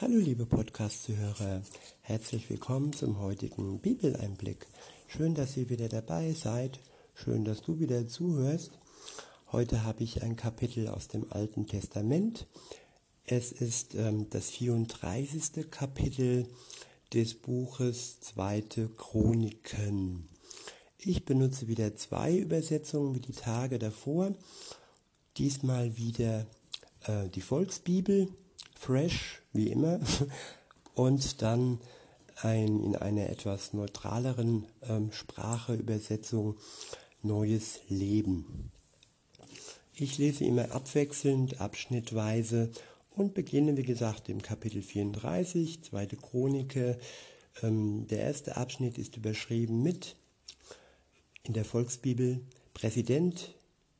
Hallo liebe Podcast-Zuhörer, herzlich willkommen zum heutigen Bibeleinblick. Schön, dass ihr wieder dabei seid, schön, dass du wieder zuhörst. Heute habe ich ein Kapitel aus dem Alten Testament. Es ist ähm, das 34. Kapitel des Buches Zweite Chroniken. Ich benutze wieder zwei Übersetzungen wie die Tage davor. Diesmal wieder äh, die Volksbibel fresh, wie immer, und dann ein, in einer etwas neutraleren ähm, Sprache Übersetzung Neues Leben. Ich lese immer abwechselnd, abschnittweise und beginne, wie gesagt, im Kapitel 34, zweite Chronike. Ähm, der erste Abschnitt ist überschrieben mit in der Volksbibel Präsident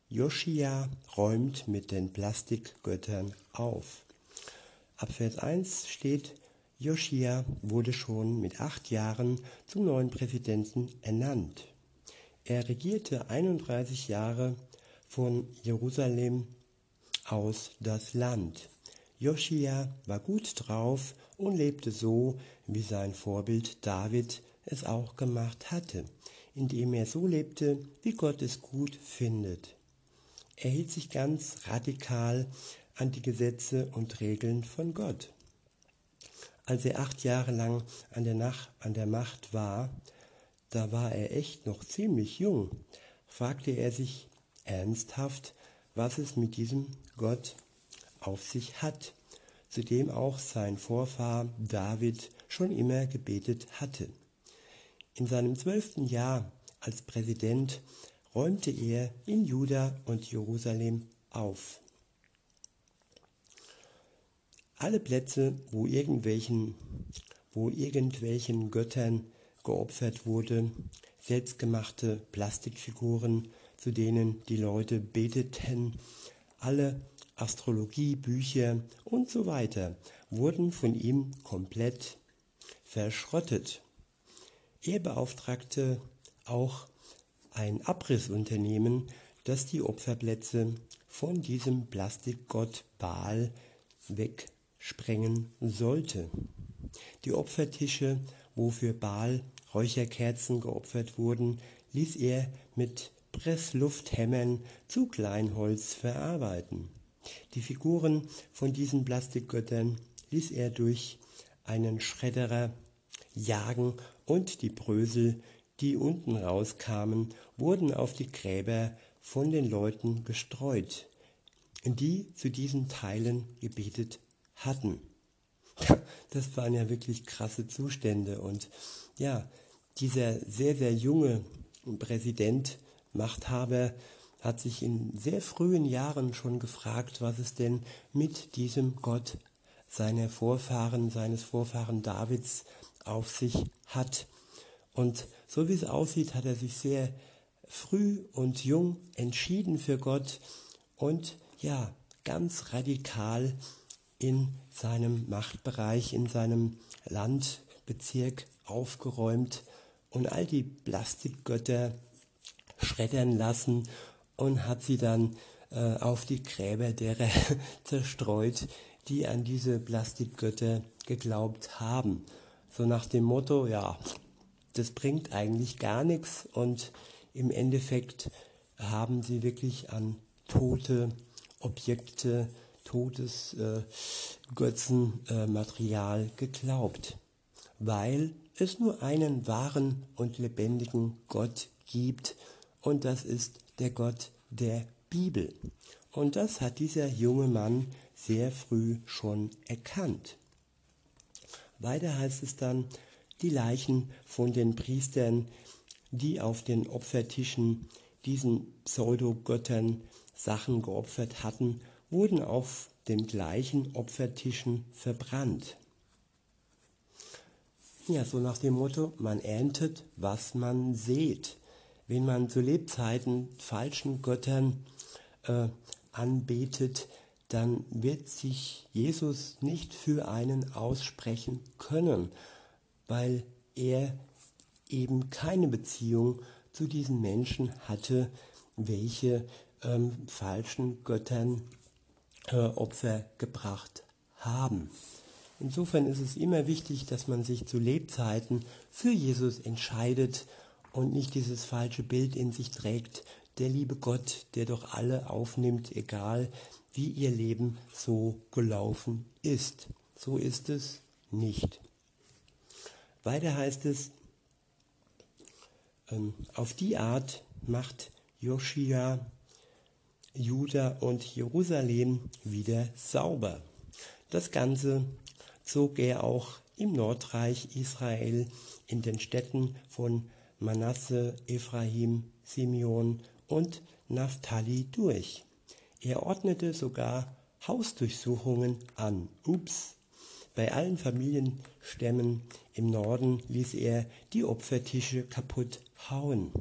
Joschia räumt mit den Plastikgöttern auf. Ab Vers 1 steht, Joschia wurde schon mit acht Jahren zum neuen Präsidenten ernannt. Er regierte 31 Jahre von Jerusalem aus das Land. Joschia war gut drauf und lebte so, wie sein Vorbild David es auch gemacht hatte, indem er so lebte, wie Gott es gut findet. Er hielt sich ganz radikal an die Gesetze und Regeln von Gott. Als er acht Jahre lang an der, Nacht, an der Macht war, da war er echt noch ziemlich jung, fragte er sich ernsthaft, was es mit diesem Gott auf sich hat, zu dem auch sein Vorfahr David schon immer gebetet hatte. In seinem zwölften Jahr als Präsident räumte er in Juda und Jerusalem auf. Alle Plätze, wo irgendwelchen, wo irgendwelchen Göttern geopfert wurde, selbstgemachte Plastikfiguren, zu denen die Leute beteten, alle Astrologiebücher und so weiter wurden von ihm komplett verschrottet. Er beauftragte auch ein Abrissunternehmen, das die Opferplätze von diesem Plastikgott Baal weg sprengen sollte. Die Opfertische, wo für Baal Räucherkerzen geopfert wurden, ließ er mit Presslufthämmern zu Kleinholz verarbeiten. Die Figuren von diesen Plastikgöttern ließ er durch einen Schredderer jagen und die Brösel, die unten rauskamen, wurden auf die Gräber von den Leuten gestreut, die zu diesen Teilen gebetet hatten. Das waren ja wirklich krasse Zustände. Und ja, dieser sehr, sehr junge Präsident, Machthaber, hat sich in sehr frühen Jahren schon gefragt, was es denn mit diesem Gott seiner Vorfahren, seines Vorfahren Davids auf sich hat. Und so wie es aussieht, hat er sich sehr früh und jung entschieden für Gott und ja, ganz radikal in seinem Machtbereich, in seinem Landbezirk aufgeräumt und all die Plastikgötter schreddern lassen und hat sie dann äh, auf die Gräber derer zerstreut, die an diese Plastikgötter geglaubt haben. So nach dem Motto, ja, das bringt eigentlich gar nichts und im Endeffekt haben sie wirklich an tote Objekte totes äh, äh, geglaubt, weil es nur einen wahren und lebendigen Gott gibt und das ist der Gott der Bibel. Und das hat dieser junge Mann sehr früh schon erkannt. Weiter heißt es dann, die Leichen von den Priestern, die auf den Opfertischen diesen Pseudogöttern Sachen geopfert hatten, wurden auf den gleichen Opfertischen verbrannt. Ja, so nach dem Motto, man erntet, was man sät. Wenn man zu Lebzeiten falschen Göttern äh, anbetet, dann wird sich Jesus nicht für einen aussprechen können, weil er eben keine Beziehung zu diesen Menschen hatte, welche ähm, falschen Göttern Opfer gebracht haben. Insofern ist es immer wichtig, dass man sich zu Lebzeiten für Jesus entscheidet und nicht dieses falsche Bild in sich trägt, der liebe Gott, der doch alle aufnimmt, egal wie ihr Leben so gelaufen ist. So ist es nicht. Weiter heißt es, ähm, auf die Art macht Joschia Juda und Jerusalem wieder sauber. Das Ganze zog er auch im Nordreich Israel in den Städten von Manasse, Ephraim, Simeon und Naphtali durch. Er ordnete sogar Hausdurchsuchungen an. Ups. Bei allen Familienstämmen im Norden ließ er die Opfertische kaputt hauen,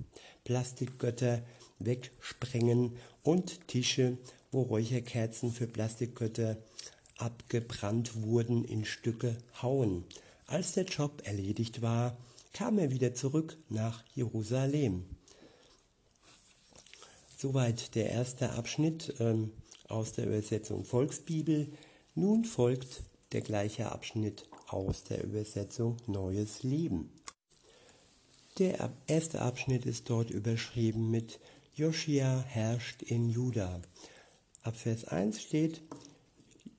Plastikgötter wegsprengen und Tische, wo Räucherkerzen für Plastikgötter abgebrannt wurden, in Stücke hauen. Als der Job erledigt war, kam er wieder zurück nach Jerusalem. Soweit der erste Abschnitt ähm, aus der Übersetzung Volksbibel. Nun folgt der gleiche Abschnitt aus der Übersetzung Neues Leben. Der erste Abschnitt ist dort überschrieben mit Joschia herrscht in Juda. Ab Vers 1 steht,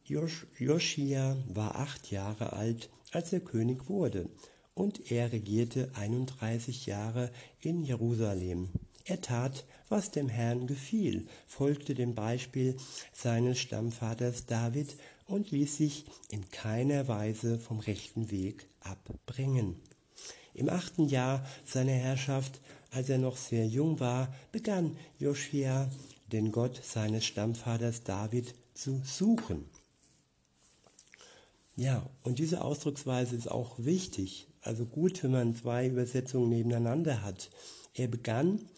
Joschia war acht Jahre alt, als er König wurde, und er regierte 31 Jahre in Jerusalem. Er tat, was dem Herrn gefiel, folgte dem Beispiel seines Stammvaters David und ließ sich in keiner Weise vom rechten Weg abbringen. Im achten Jahr seiner Herrschaft, als er noch sehr jung war, begann Joschia, den Gott seines Stammvaters David, zu suchen. Ja, und diese Ausdrucksweise ist auch wichtig. Also gut, wenn man zwei Übersetzungen nebeneinander hat. Er begann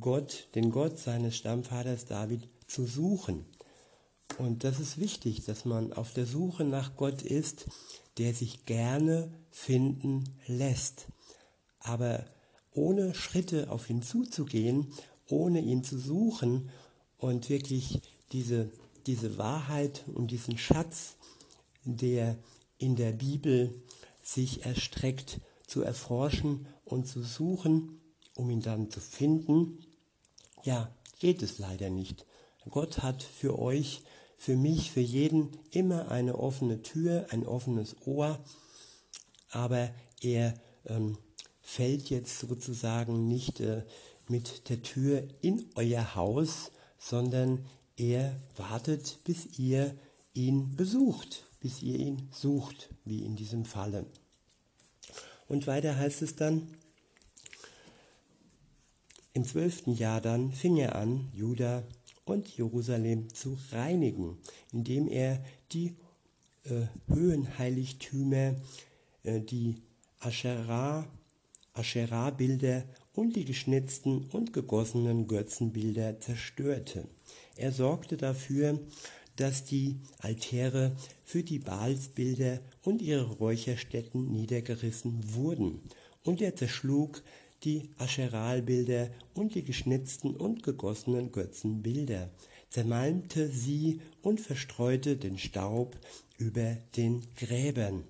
Gott, den Gott seines Stammvaters David zu suchen. Und das ist wichtig, dass man auf der Suche nach Gott ist, der sich gerne finden lässt. Aber ohne Schritte auf ihn zuzugehen, ohne ihn zu suchen und wirklich diese, diese Wahrheit und diesen Schatz der in der Bibel sich erstreckt, zu erforschen und zu suchen, um ihn dann zu finden, ja, geht es leider nicht. Gott hat für euch, für mich, für jeden immer eine offene Tür, ein offenes Ohr, aber er ähm, fällt jetzt sozusagen nicht äh, mit der Tür in euer Haus, sondern er wartet, bis ihr ihn besucht, bis ihr ihn sucht, wie in diesem Falle. Und weiter heißt es dann, im zwölften Jahr dann fing er an, Juda und Jerusalem zu reinigen, indem er die äh, Höhenheiligtümer, äh, die Asherah, Asherah-Bilder und die geschnitzten und gegossenen Götzenbilder zerstörte. Er sorgte dafür, dass die Altäre für die Baalsbilder und ihre Räucherstätten niedergerissen wurden, und er zerschlug die Ascheralbilder und die geschnitzten und gegossenen Götzenbilder, zermalmte sie und verstreute den Staub über den Gräbern.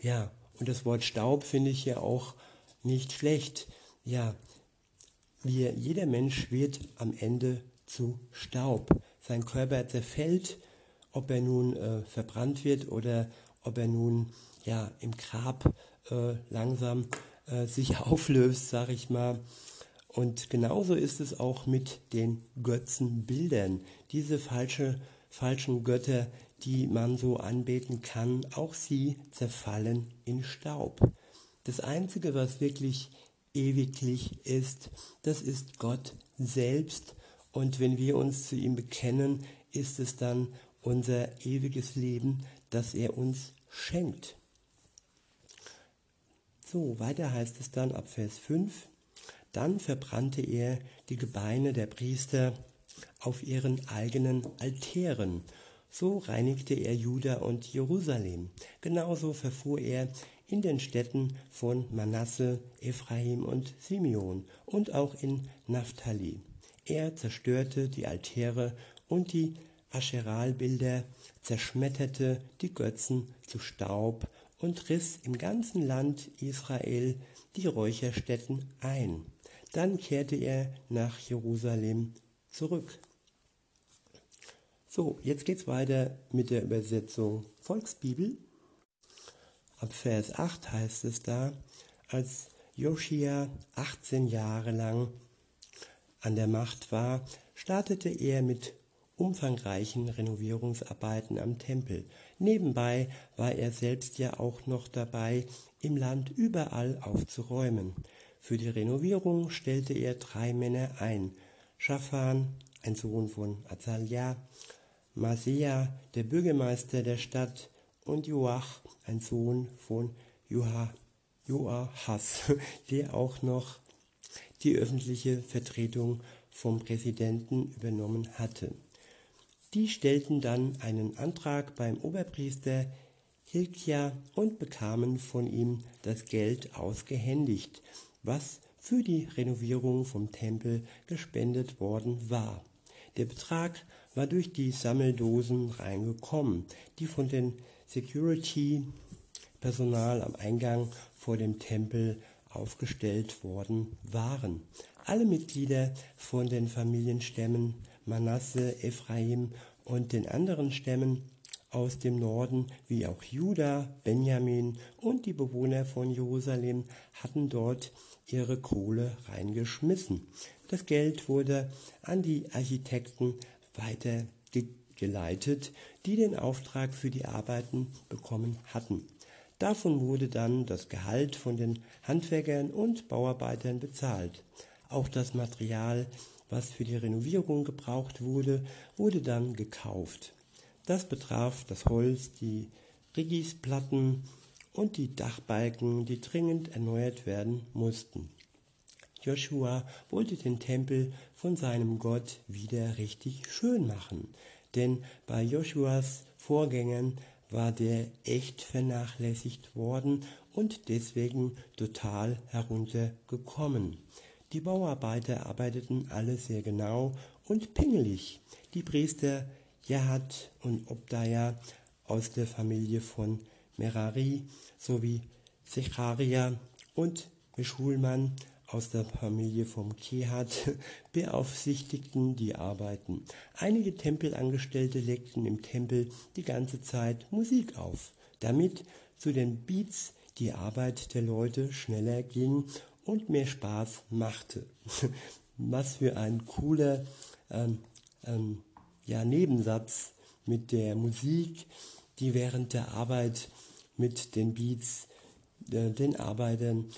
Ja, und das Wort Staub finde ich ja auch nicht schlecht. Ja, wir, jeder Mensch wird am Ende zu Staub sein Körper zerfällt, ob er nun äh, verbrannt wird oder ob er nun ja im Grab äh, langsam äh, sich auflöst, sag ich mal. Und genauso ist es auch mit den Götzenbildern. Diese falsche, falschen Götter, die man so anbeten kann, auch sie zerfallen in Staub. Das Einzige, was wirklich ewiglich ist, das ist Gott selbst und wenn wir uns zu ihm bekennen, ist es dann unser ewiges Leben, das er uns schenkt. So, weiter heißt es dann ab Vers 5. Dann verbrannte er die Gebeine der Priester auf ihren eigenen Altären. So reinigte er Juda und Jerusalem. Genauso verfuhr er in den Städten von Manasse, Ephraim und Simeon und auch in Naphtali. Er zerstörte die Altäre und die Ascheralbilder, zerschmetterte die Götzen zu Staub und riss im ganzen Land Israel die Räucherstätten ein. Dann kehrte er nach Jerusalem zurück. So, jetzt geht's weiter mit der Übersetzung Volksbibel. Ab Vers 8 heißt es da, als Joschia 18 Jahre lang an der Macht war, startete er mit umfangreichen Renovierungsarbeiten am Tempel. Nebenbei war er selbst ja auch noch dabei, im Land überall aufzuräumen. Für die Renovierung stellte er drei Männer ein. Schafan, ein Sohn von Azalia, Masea, der Bürgermeister der Stadt, und Joach, ein Sohn von Joachas, der auch noch die öffentliche Vertretung vom Präsidenten übernommen hatte. Die stellten dann einen Antrag beim Oberpriester Hilkia und bekamen von ihm das Geld ausgehändigt, was für die Renovierung vom Tempel gespendet worden war. Der Betrag war durch die Sammeldosen reingekommen, die von den Security-Personal am Eingang vor dem Tempel aufgestellt worden waren. Alle Mitglieder von den Familienstämmen Manasse, Ephraim und den anderen Stämmen aus dem Norden, wie auch Juda, Benjamin und die Bewohner von Jerusalem hatten dort ihre Kohle reingeschmissen. Das Geld wurde an die Architekten weitergeleitet, die den Auftrag für die Arbeiten bekommen hatten. Davon wurde dann das Gehalt von den Handwerkern und Bauarbeitern bezahlt. Auch das Material, was für die Renovierung gebraucht wurde, wurde dann gekauft. Das betraf das Holz, die Riggisplatten und die Dachbalken, die dringend erneuert werden mussten. Joshua wollte den Tempel von seinem Gott wieder richtig schön machen, denn bei Joshuas Vorgängern war der echt vernachlässigt worden und deswegen total heruntergekommen. Die Bauarbeiter arbeiteten alle sehr genau und pingelig. Die Priester Jahat und Obdaya aus der Familie von Merari sowie Secharia und Meschulman aus der Familie vom Kehat beaufsichtigten die Arbeiten. Einige Tempelangestellte legten im Tempel die ganze Zeit Musik auf, damit zu den Beats die Arbeit der Leute schneller ging und mehr Spaß machte. Was für ein cooler ähm, ähm, ja, Nebensatz mit der Musik, die während der Arbeit mit den Beats äh, den Arbeitern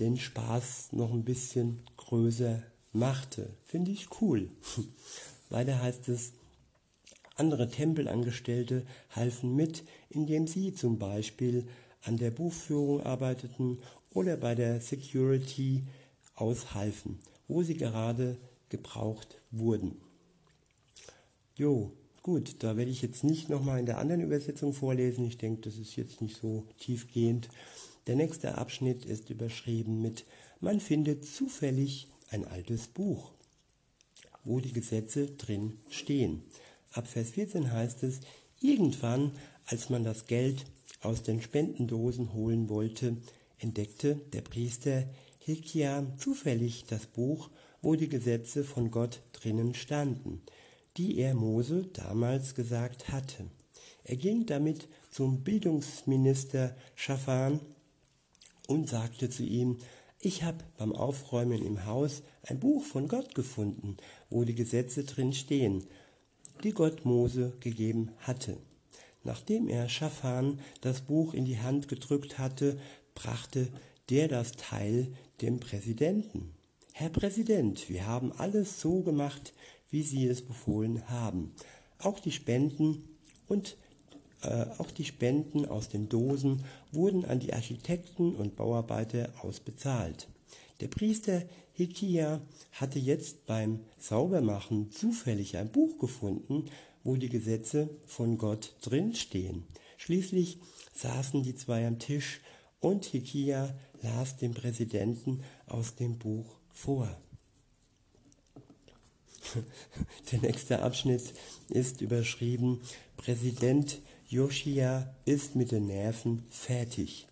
den Spaß noch ein bisschen größer machte. Finde ich cool. Weiter heißt es, andere Tempelangestellte halfen mit, indem sie zum Beispiel an der Buchführung arbeiteten oder bei der Security aushalfen, wo sie gerade gebraucht wurden. Jo, gut, da werde ich jetzt nicht nochmal in der anderen Übersetzung vorlesen. Ich denke, das ist jetzt nicht so tiefgehend. Der nächste Abschnitt ist überschrieben mit Man findet zufällig ein altes Buch, wo die Gesetze drin stehen. Ab Vers 14 heißt es, irgendwann, als man das Geld aus den Spendendosen holen wollte, entdeckte der Priester Hilkia zufällig das Buch, wo die Gesetze von Gott drinnen standen, die er Mose damals gesagt hatte. Er ging damit zum Bildungsminister Schafan und sagte zu ihm, ich habe beim Aufräumen im Haus ein Buch von Gott gefunden, wo die Gesetze drin stehen, die Gott Mose gegeben hatte. Nachdem er Schafan das Buch in die Hand gedrückt hatte, brachte der das Teil dem Präsidenten. Herr Präsident, wir haben alles so gemacht, wie Sie es befohlen haben. Auch die Spenden und äh, auch die Spenden aus den Dosen wurden an die Architekten und Bauarbeiter ausbezahlt. Der Priester Hikia hatte jetzt beim Saubermachen zufällig ein Buch gefunden, wo die Gesetze von Gott drinstehen. Schließlich saßen die zwei am Tisch und Hikia las dem Präsidenten aus dem Buch vor. Der nächste Abschnitt ist überschrieben, Präsident Joschia ist mit den Nerven fertig.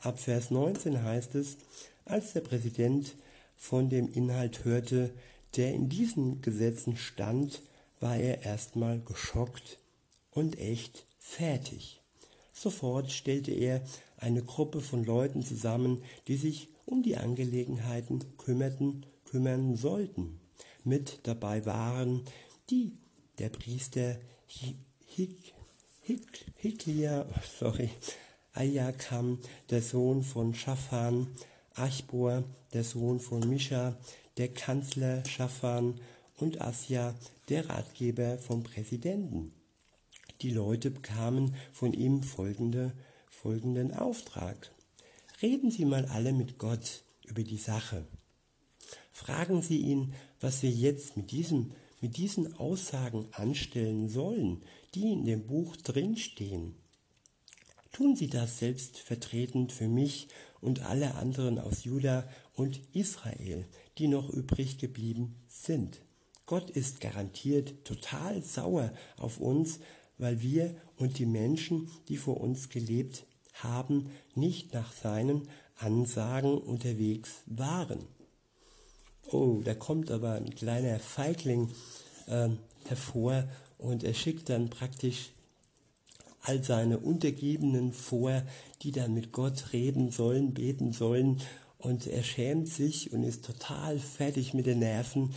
Ab Vers 19 heißt es, als der Präsident von dem Inhalt hörte, der in diesen Gesetzen stand, war er erstmal geschockt und echt fertig. Sofort stellte er eine Gruppe von Leuten zusammen, die sich um die Angelegenheiten kümmerten, kümmern sollten. Mit dabei waren die der Priester Hik, Hiklia, sorry, Ayakam, der Sohn von Schafan, Achbor, der Sohn von Mischa, der Kanzler Schafan und Asja, der Ratgeber vom Präsidenten. Die Leute bekamen von ihm folgende, folgenden Auftrag. Reden Sie mal alle mit Gott über die Sache. Fragen Sie ihn, was wir jetzt mit, diesem, mit diesen Aussagen anstellen sollen, die in dem Buch drinstehen. Tun Sie das selbstvertretend für mich und alle anderen aus Juda und Israel, die noch übrig geblieben sind. Gott ist garantiert total sauer auf uns, weil wir und die Menschen, die vor uns gelebt haben, nicht nach seinen Ansagen unterwegs waren. Oh, da kommt aber ein kleiner Feigling äh, hervor und er schickt dann praktisch all seine Untergebenen vor, die dann mit Gott reden sollen, beten sollen. Und er schämt sich und ist total fertig mit den Nerven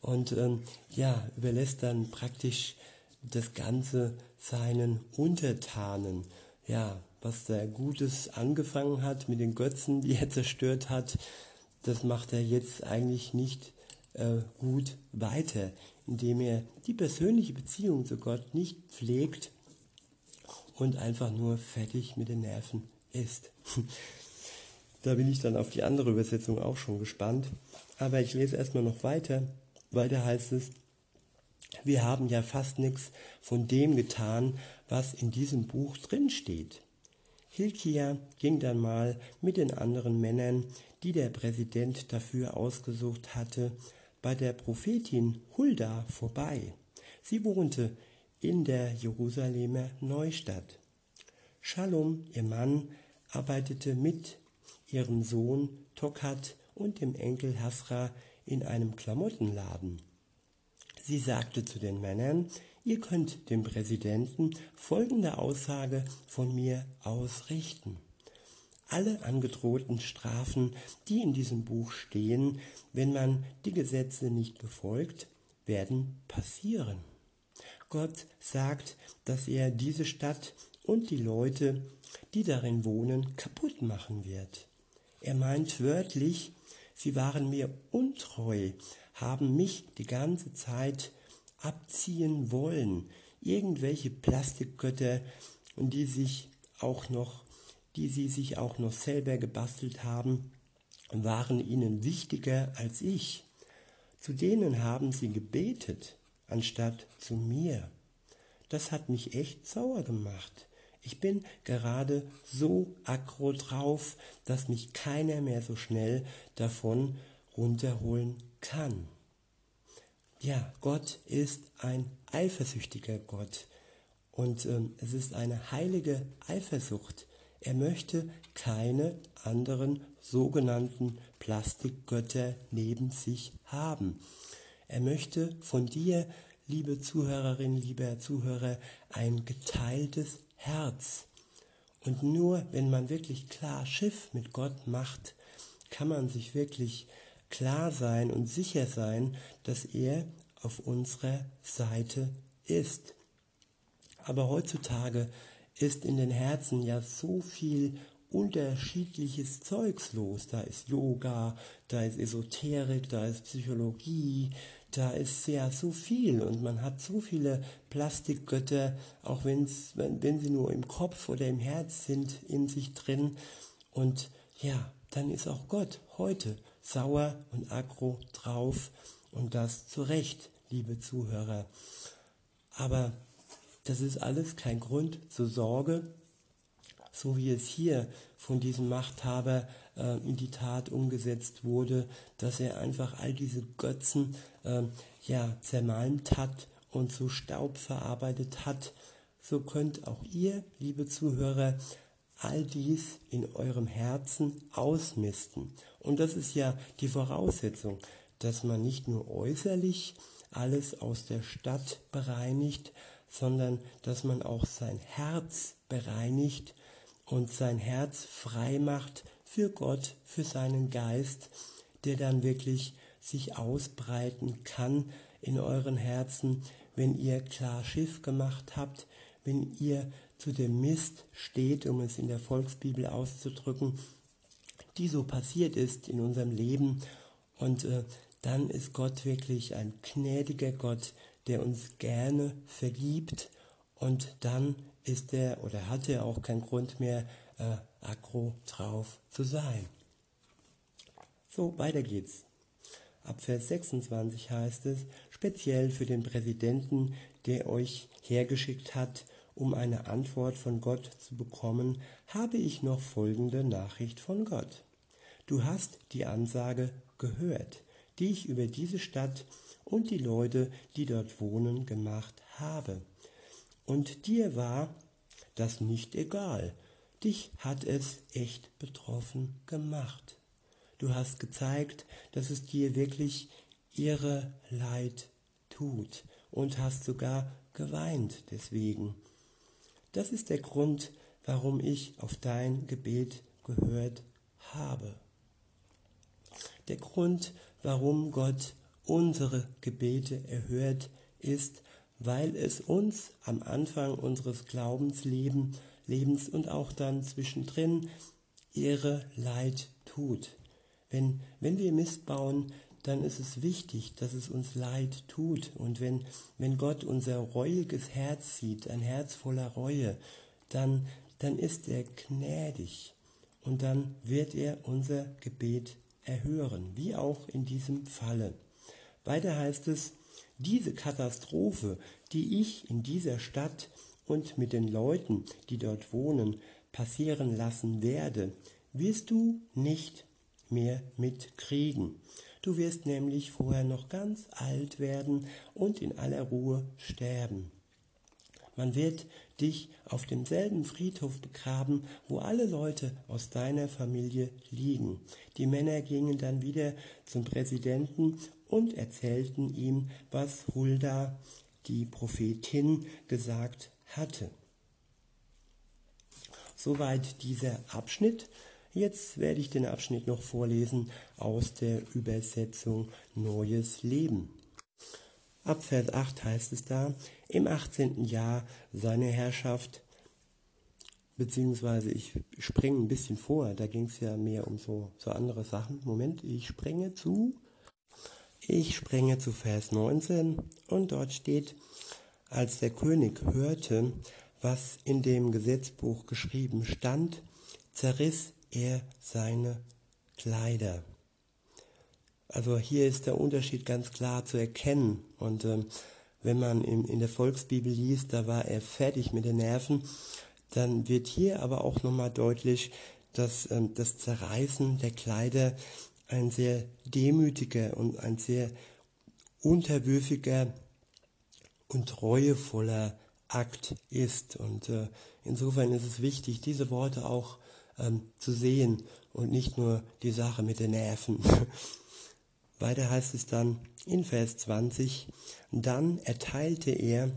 und ähm, ja, überlässt dann praktisch das Ganze seinen Untertanen. Ja, was der Gutes angefangen hat mit den Götzen, die er zerstört hat, das macht er jetzt eigentlich nicht äh, gut weiter, indem er die persönliche Beziehung zu Gott nicht pflegt und einfach nur fertig mit den Nerven ist. da bin ich dann auf die andere Übersetzung auch schon gespannt. Aber ich lese erstmal noch weiter. Weiter heißt es, wir haben ja fast nichts von dem getan, was in diesem Buch drin steht. Hilkia ging dann mal mit den anderen Männern, die der Präsident dafür ausgesucht hatte, bei der Prophetin Hulda vorbei. Sie wohnte in der Jerusalemer Neustadt. Shalom, ihr Mann, arbeitete mit ihrem Sohn Tokat und dem Enkel Hasra in einem Klamottenladen. Sie sagte zu den Männern, ihr könnt dem Präsidenten folgende Aussage von mir ausrichten. Alle angedrohten Strafen, die in diesem Buch stehen, wenn man die Gesetze nicht befolgt, werden passieren. Gott sagt, dass er diese Stadt und die Leute, die darin wohnen, kaputt machen wird. Er meint wörtlich, sie waren mir untreu, haben mich die ganze Zeit abziehen wollen. Irgendwelche Plastikgötter, die sich auch noch, die sie sich auch noch selber gebastelt haben, waren ihnen wichtiger als ich. Zu denen haben sie gebetet anstatt zu mir. Das hat mich echt sauer gemacht. Ich bin gerade so aggro drauf, dass mich keiner mehr so schnell davon runterholen kann. Ja, Gott ist ein eifersüchtiger Gott und ähm, es ist eine heilige Eifersucht. Er möchte keine anderen sogenannten Plastikgötter neben sich haben. Er möchte von dir, liebe Zuhörerin, lieber Zuhörer, ein geteiltes Herz. Und nur wenn man wirklich klar Schiff mit Gott macht, kann man sich wirklich klar sein und sicher sein, dass er auf unserer Seite ist. Aber heutzutage ist in den Herzen ja so viel unterschiedliches Zeugs los. Da ist Yoga, da ist Esoterik, da ist Psychologie, da ist ja so viel und man hat so viele Plastikgötter, auch wenn's, wenn, wenn sie nur im Kopf oder im Herz sind, in sich drin. Und ja, dann ist auch Gott heute sauer und aggro drauf und das zu Recht, liebe Zuhörer. Aber das ist alles kein Grund zur Sorge, so wie es hier von diesem Machthaber äh, in die Tat umgesetzt wurde, dass er einfach all diese Götzen äh, ja zermalmt hat und zu Staub verarbeitet hat, so könnt auch ihr, liebe Zuhörer, all dies in eurem Herzen ausmisten. Und das ist ja die Voraussetzung, dass man nicht nur äußerlich alles aus der Stadt bereinigt, sondern dass man auch sein Herz bereinigt und sein Herz frei macht für Gott, für seinen Geist, der dann wirklich sich ausbreiten kann in euren Herzen, wenn ihr klar Schiff gemacht habt, wenn ihr zu dem Mist steht, um es in der Volksbibel auszudrücken, die so passiert ist in unserem Leben. Und äh, dann ist Gott wirklich ein gnädiger Gott, der uns gerne vergibt. Und dann ist er oder hat er auch keinen Grund mehr, äh, aggro drauf zu sein. So, weiter geht's. Ab Vers 26 heißt es, speziell für den Präsidenten, der euch hergeschickt hat, um eine Antwort von Gott zu bekommen, habe ich noch folgende Nachricht von Gott. Du hast die Ansage gehört, die ich über diese Stadt und die Leute, die dort wohnen, gemacht habe. Und dir war das nicht egal. Dich hat es echt betroffen gemacht. Du hast gezeigt, dass es dir wirklich ihre Leid tut und hast sogar geweint deswegen. Das ist der Grund, warum ich auf dein Gebet gehört habe. Der Grund, warum Gott unsere Gebete erhört, ist, weil es uns am Anfang unseres Glaubenslebens Lebens und auch dann zwischendrin ihre Leid tut. Wenn, wenn wir Mist bauen, dann ist es wichtig, dass es uns leid tut. Und wenn, wenn Gott unser reuiges Herz sieht, ein Herz voller Reue, dann, dann ist er gnädig. Und dann wird er unser Gebet erhören, wie auch in diesem Falle. Weiter heißt es, diese Katastrophe, die ich in dieser Stadt und mit den Leuten, die dort wohnen, passieren lassen werde, wirst du nicht mehr mitkriegen. Du wirst nämlich vorher noch ganz alt werden und in aller Ruhe sterben. Man wird dich auf demselben Friedhof begraben, wo alle Leute aus deiner Familie liegen. Die Männer gingen dann wieder zum Präsidenten und erzählten ihm, was Hulda, die Prophetin, gesagt hatte. Soweit dieser Abschnitt. Jetzt werde ich den Abschnitt noch vorlesen aus der Übersetzung Neues Leben. Ab Vers 8 heißt es da, im 18. Jahr seiner Herrschaft, beziehungsweise ich springe ein bisschen vor, da ging es ja mehr um so, so andere Sachen. Moment, ich springe zu, ich springe zu Vers 19 und dort steht, als der König hörte, was in dem Gesetzbuch geschrieben stand, zerriss er seine Kleider. Also hier ist der Unterschied ganz klar zu erkennen. Und ähm, wenn man in, in der Volksbibel liest, da war er fertig mit den Nerven, dann wird hier aber auch nochmal deutlich, dass ähm, das Zerreißen der Kleider ein sehr demütiger und ein sehr unterwürfiger und treuevoller Akt ist. Und äh, insofern ist es wichtig, diese Worte auch ähm, zu sehen und nicht nur die Sache mit den Nerven. Weiter heißt es dann in Vers 20, dann erteilte er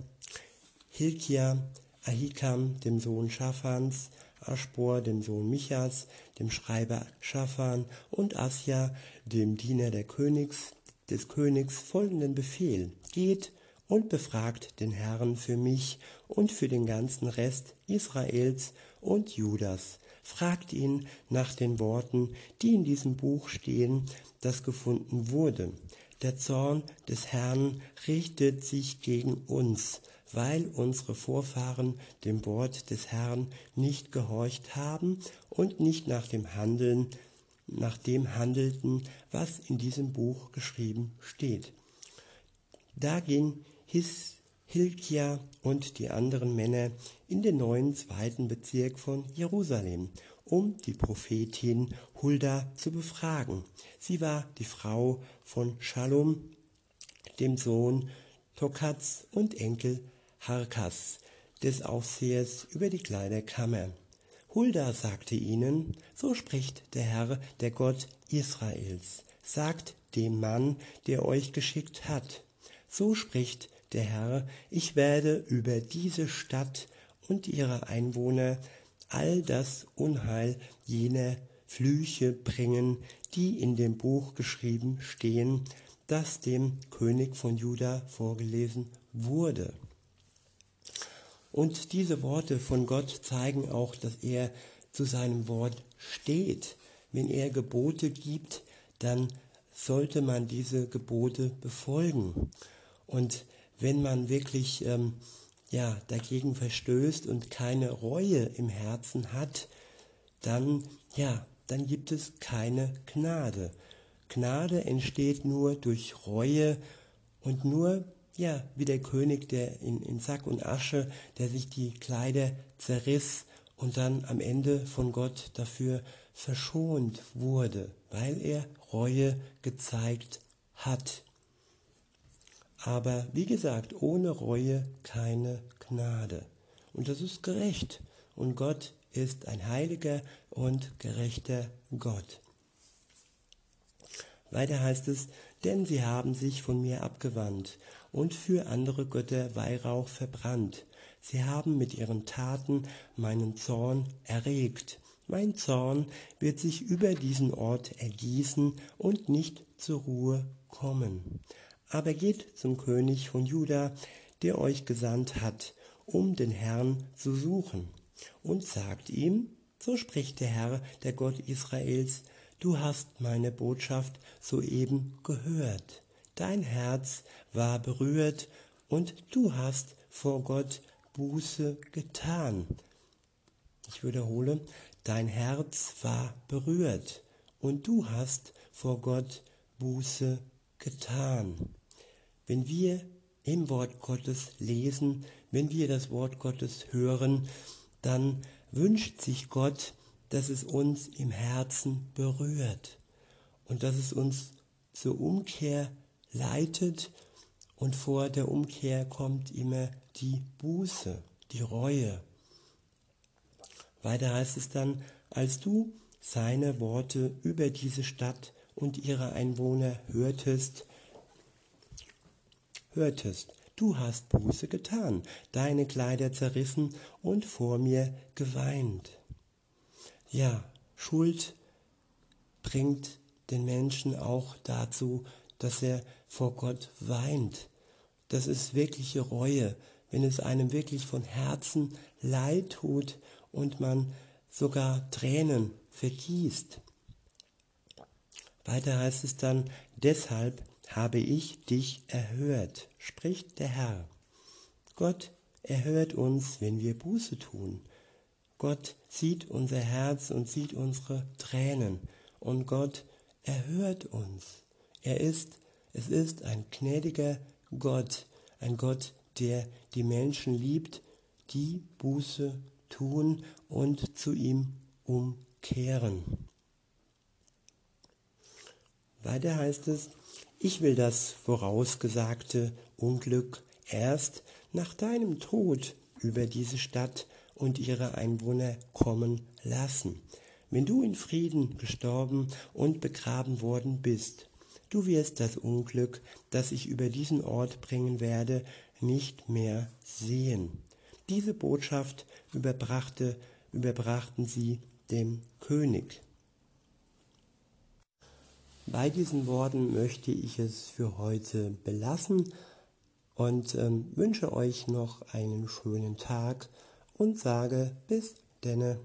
Hilkia, Ahikam, dem Sohn Schaphans, Aschbor, dem Sohn Michas, dem Schreiber Schaphan und Asja, dem Diener der Königs, des Königs, folgenden Befehl. Geht und befragt den Herrn für mich und für den ganzen Rest Israels und Judas. Fragt ihn nach den Worten, die in diesem Buch stehen, das gefunden wurde. Der Zorn des Herrn richtet sich gegen uns, weil unsere Vorfahren dem Wort des Herrn nicht gehorcht haben und nicht nach dem Handeln, nach dem handelten, was in diesem Buch geschrieben steht. Da ging Hilkia und die anderen Männer in den neuen zweiten Bezirk von Jerusalem, um die Prophetin Hulda zu befragen. Sie war die Frau von Shalom, dem Sohn Tokats und Enkel Harkas, des Aufsehers über die Kleiderkammer. Hulda sagte ihnen, so spricht der Herr, der Gott Israels, sagt dem Mann, der euch geschickt hat, so spricht der Herr, ich werde über diese Stadt und ihre Einwohner all das Unheil jener Flüche bringen, die in dem Buch geschrieben stehen, das dem König von Juda vorgelesen wurde. Und diese Worte von Gott zeigen auch, dass er zu seinem Wort steht. Wenn er Gebote gibt, dann sollte man diese Gebote befolgen. Und wenn man wirklich ähm, ja, dagegen verstößt und keine Reue im Herzen hat, dann, ja, dann gibt es keine Gnade. Gnade entsteht nur durch Reue und nur, ja, wie der König, der in, in Sack und Asche, der sich die Kleider zerriss und dann am Ende von Gott dafür verschont wurde, weil er Reue gezeigt hat. Aber wie gesagt, ohne Reue keine Gnade. Und das ist gerecht. Und Gott ist ein heiliger und gerechter Gott. Weiter heißt es, denn sie haben sich von mir abgewandt und für andere Götter Weihrauch verbrannt. Sie haben mit ihren Taten meinen Zorn erregt. Mein Zorn wird sich über diesen Ort ergießen und nicht zur Ruhe kommen. Aber geht zum König von Juda, der euch gesandt hat, um den Herrn zu suchen, und sagt ihm, so spricht der Herr, der Gott Israels, Du hast meine Botschaft soeben gehört. Dein Herz war berührt und du hast vor Gott Buße getan. Ich wiederhole, dein Herz war berührt und du hast vor Gott Buße getan. Wenn wir im Wort Gottes lesen, wenn wir das Wort Gottes hören, dann wünscht sich Gott, dass es uns im Herzen berührt und dass es uns zur Umkehr leitet und vor der Umkehr kommt immer die Buße, die Reue. Weiter heißt es dann, als du seine Worte über diese Stadt und ihre Einwohner hörtest, hörtest, du hast Buße getan, deine Kleider zerrissen und vor mir geweint. Ja, Schuld bringt den Menschen auch dazu, dass er vor Gott weint. Das ist wirkliche Reue, wenn es einem wirklich von Herzen leid tut und man sogar Tränen vergießt. Weiter heißt es dann, deshalb habe ich dich erhört, spricht der Herr. Gott erhört uns, wenn wir Buße tun. Gott sieht unser Herz und sieht unsere Tränen und Gott erhört uns. Er ist, es ist ein gnädiger Gott, ein Gott, der die Menschen liebt, die Buße tun und zu ihm umkehren. Weiter heißt es, ich will das vorausgesagte Unglück erst nach deinem Tod über diese Stadt und ihre Einwohner kommen lassen. Wenn du in Frieden gestorben und begraben worden bist, du wirst das Unglück, das ich über diesen Ort bringen werde, nicht mehr sehen. Diese Botschaft überbrachte, überbrachten sie dem König. Bei diesen Worten möchte ich es für heute belassen und ähm, wünsche euch noch einen schönen Tag und sage bis denne.